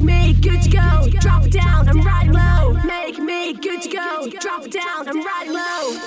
Make me good to go, drop down, I'm right low. Make me good to go, drop down, I'm right low.